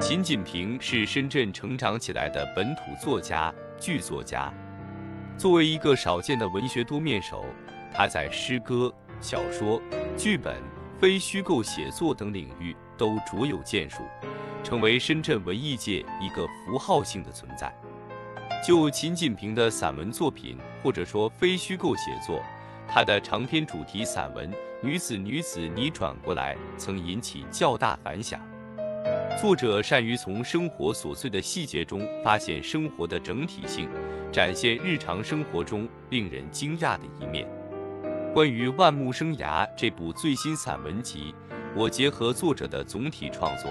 秦锦平是深圳成长起来的本土作家、剧作家。作为一个少见的文学多面手，他在诗歌、小说、剧本、非虚构写作等领域都卓有建树，成为深圳文艺界一个符号性的存在。就秦锦平的散文作品，或者说非虚构写作，他的长篇主题散文《女子女子你转过来》曾引起较大反响。作者善于从生活琐碎的细节中发现生活的整体性，展现日常生活中令人惊讶的一面。关于《万木生涯》这部最新散文集，我结合作者的总体创作，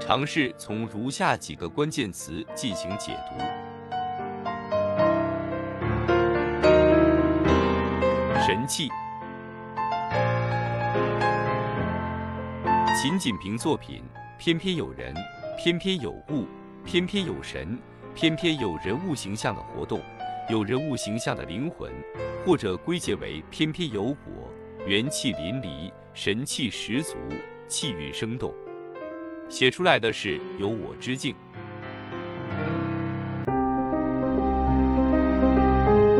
尝试从如下几个关键词进行解读。神器。秦锦平作品，偏偏有人，偏偏有物，偏偏有神，偏偏有人物形象的活动，有人物形象的灵魂，或者归结为偏偏有我，元气淋漓，神气十足，气韵生动，写出来的是有我之境。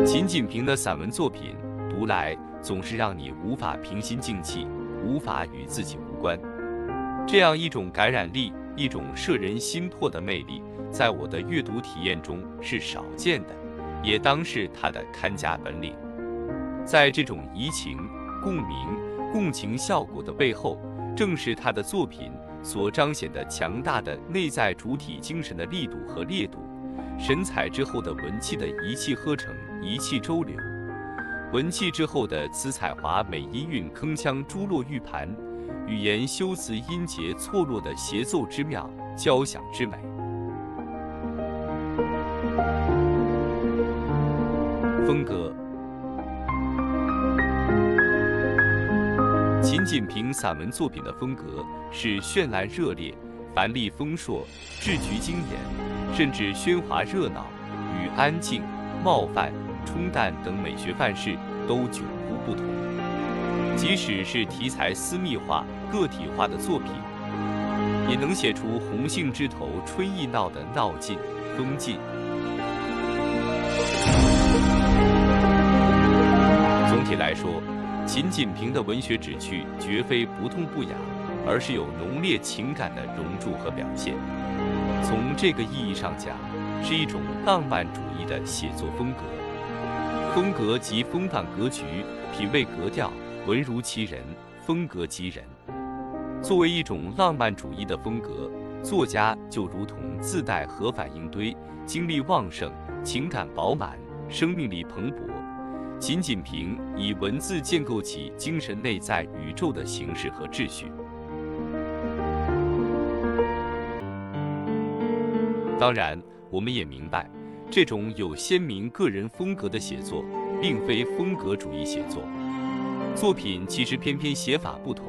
秦锦平的散文作品。读来总是让你无法平心静气，无法与自己无关。这样一种感染力，一种摄人心魄的魅力，在我的阅读体验中是少见的，也当是他的看家本领。在这种移情、共鸣、共情效果的背后，正是他的作品所彰显的强大的内在主体精神的力度和烈度，神采之后的文气的一气呵成，一气周流。文气之后的词彩华美，音韵铿锵，珠落玉盘，语言修辞音节错落的协奏之妙，交响之美。风格，秦锦平散文作品的风格是绚烂热烈、繁丽丰硕、质局精严，甚至喧哗热闹与安静、冒犯。冲淡等美学范式都迥乎不同。即使是题材私密化、个体化的作品，也能写出红杏枝头春意闹的闹劲、风劲。总体来说，秦锦平的文学旨趣绝非不痛不痒，而是有浓烈情感的熔铸和表现。从这个意义上讲，是一种浪漫主义的写作风格。风格及风范格局，品味格调，文如其人，风格即人。作为一种浪漫主义的风格，作家就如同自带核反应堆，精力旺盛，情感饱满，生命力蓬勃。仅仅凭以文字建构起精神内在宇宙的形式和秩序。当然，我们也明白。这种有鲜明个人风格的写作，并非风格主义写作。作品其实偏偏写法不同，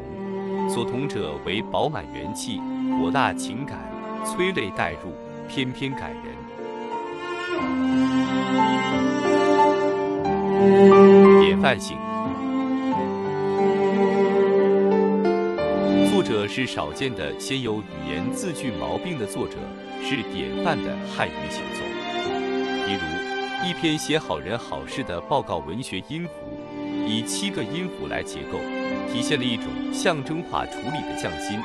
所同者为饱满元气、火大情感、催泪带入，偏偏感人。典范性，作者是少见的先有语言字句毛病的作者，是典范的汉语写作。比如，一篇写好人好事的报告文学音符，以七个音符来结构，体现了一种象征化处理的匠心。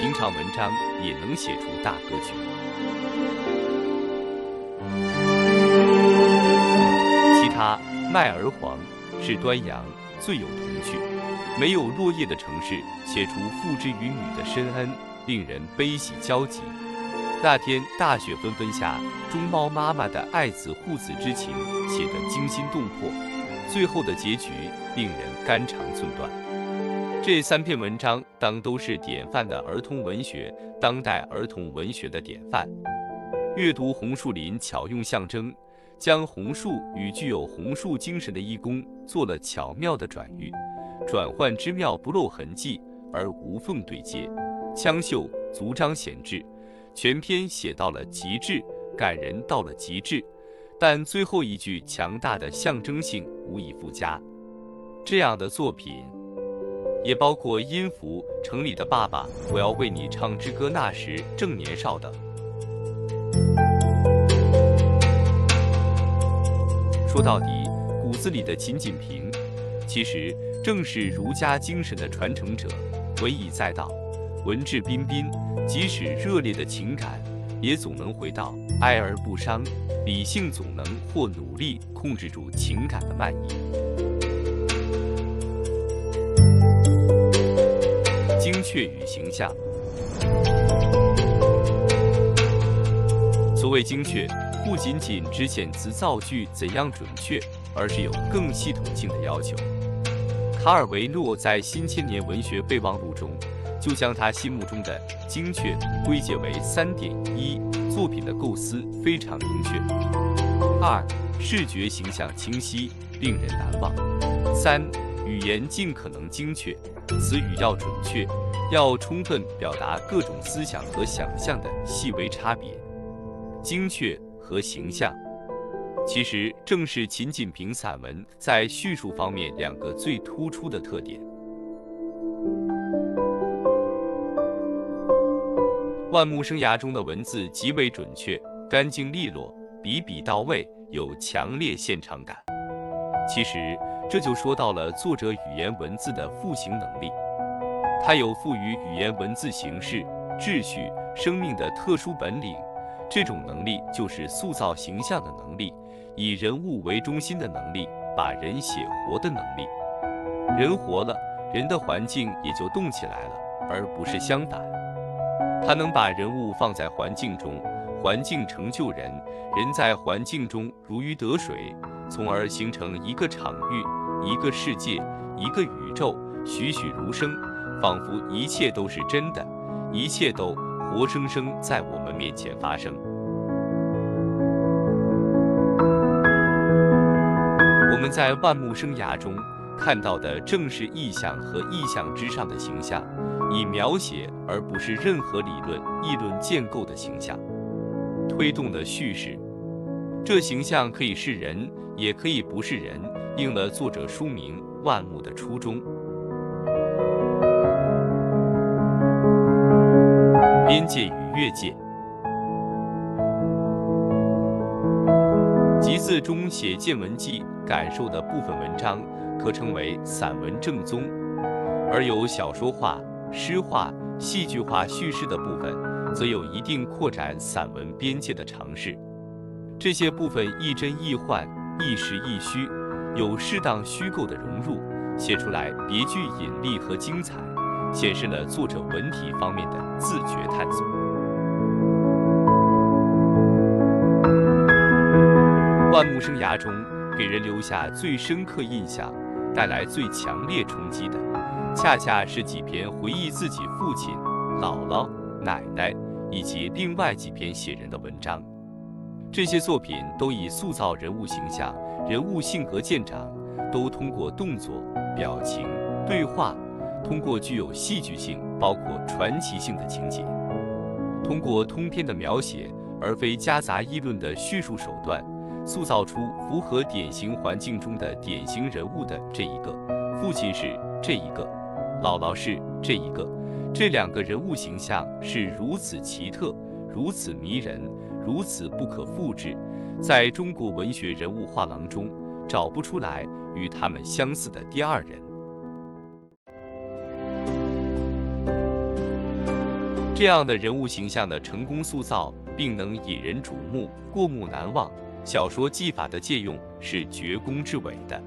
平常文章也能写出大格局。其他《麦儿黄》是端阳，最有童趣。没有落叶的城市，写出父之于女的深恩，令人悲喜交集。那天大雪纷纷下，中猫妈妈的爱子护子之情写得惊心动魄，最后的结局令人肝肠寸断。这三篇文章当都是典范的儿童文学，当代儿童文学的典范。阅读红树林，巧用象征，将红树与具有红树精神的义工做了巧妙的转喻，转换之妙不露痕迹而无缝对接，枪秀足章显志。全篇写到了极致，感人到了极致，但最后一句强大的象征性无以复加。这样的作品，也包括音符、城里的爸爸、我要为你唱支歌那时正年少等。说到底，骨子里的秦锦平，其实正是儒家精神的传承者。文以载道，文质彬彬，即使热烈的情感，也总能回到哀而不伤；理性总能或努力控制住情感的漫溢。精确与形象。所谓精确，不仅仅只遣词造句怎样准确，而是有更系统性的要求。卡尔维诺在《新千年文学备忘录》中，就将他心目中的精确归结为三点：一、作品的构思非常明确；二、视觉形象清晰，令人难忘；三、语言尽可能精确，词语要准确，要充分表达各种思想和想象的细微差别。精确和形象。其实正是秦锦平散文在叙述方面两个最突出的特点。万木生涯中的文字极为准确、干净利落，笔笔到位，有强烈现场感。其实这就说到了作者语言文字的复形能力，他有赋予语言文字形式、秩序、生命的特殊本领。这种能力就是塑造形象的能力。以人物为中心的能力，把人写活的能力，人活了，人的环境也就动起来了，而不是相反。他能把人物放在环境中，环境成就人，人在环境中如鱼得水，从而形成一个场域、一个世界、一个宇宙，栩栩如生，仿佛一切都是真的，一切都活生生在我们面前发生。我们在万木生涯中看到的正是意象和意象之上的形象，以描写而不是任何理论议论建构的形象，推动的叙事。这形象可以是人，也可以不是人，应了作者书名《万木》的初衷。边界与越界。集字中写见闻记。感受的部分文章可称为散文正宗，而有小说化、诗化、戏剧化叙事的部分，则有一定扩展散文边界的尝试。这些部分亦真亦幻，亦实亦虚，有适当虚构的融入，写出来别具引力和精彩，显示了作者文体方面的自觉探索。万木生涯中。给人留下最深刻印象、带来最强烈冲击的，恰恰是几篇回忆自己父亲、姥姥、奶奶以及另外几篇写人的文章。这些作品都以塑造人物形象、人物性格见长，都通过动作、表情、对话，通过具有戏剧性、包括传奇性的情节，通过通篇的描写，而非夹杂议论的叙述手段。塑造出符合典型环境中的典型人物的这一个，父亲是这一个，姥姥是这一个，这两个人物形象是如此奇特，如此迷人，如此不可复制，在中国文学人物画廊中找不出来与他们相似的第二人。这样的人物形象的成功塑造，并能引人瞩目，过目难忘。小说技法的借用是绝功至伟的，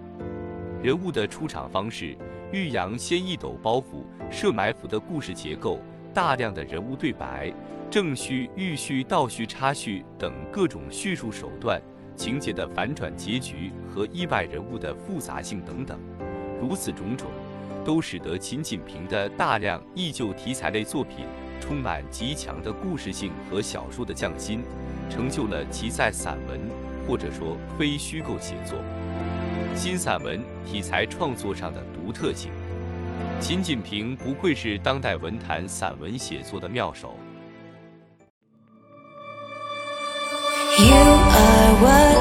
人物的出场方式，欲扬先一斗包袱，设埋伏的故事结构，大量的人物对白，正叙、预叙、倒叙、插叙等各种叙述手段，情节的反转结局和意外人物的复杂性等等，如此种种，都使得秦锦平的大量忆旧题材类作品充满极强的故事性和小说的匠心，成就了其在散文。或者说非虚构写作，新散文题材创作上的独特性，秦锦平不愧是当代文坛散文写作的妙手。You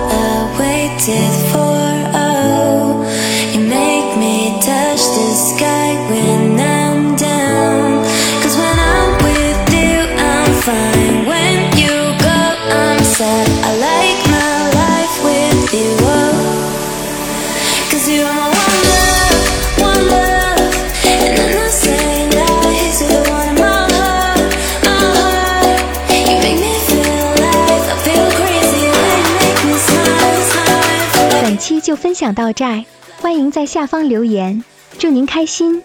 就分享到这，欢迎在下方留言，祝您开心。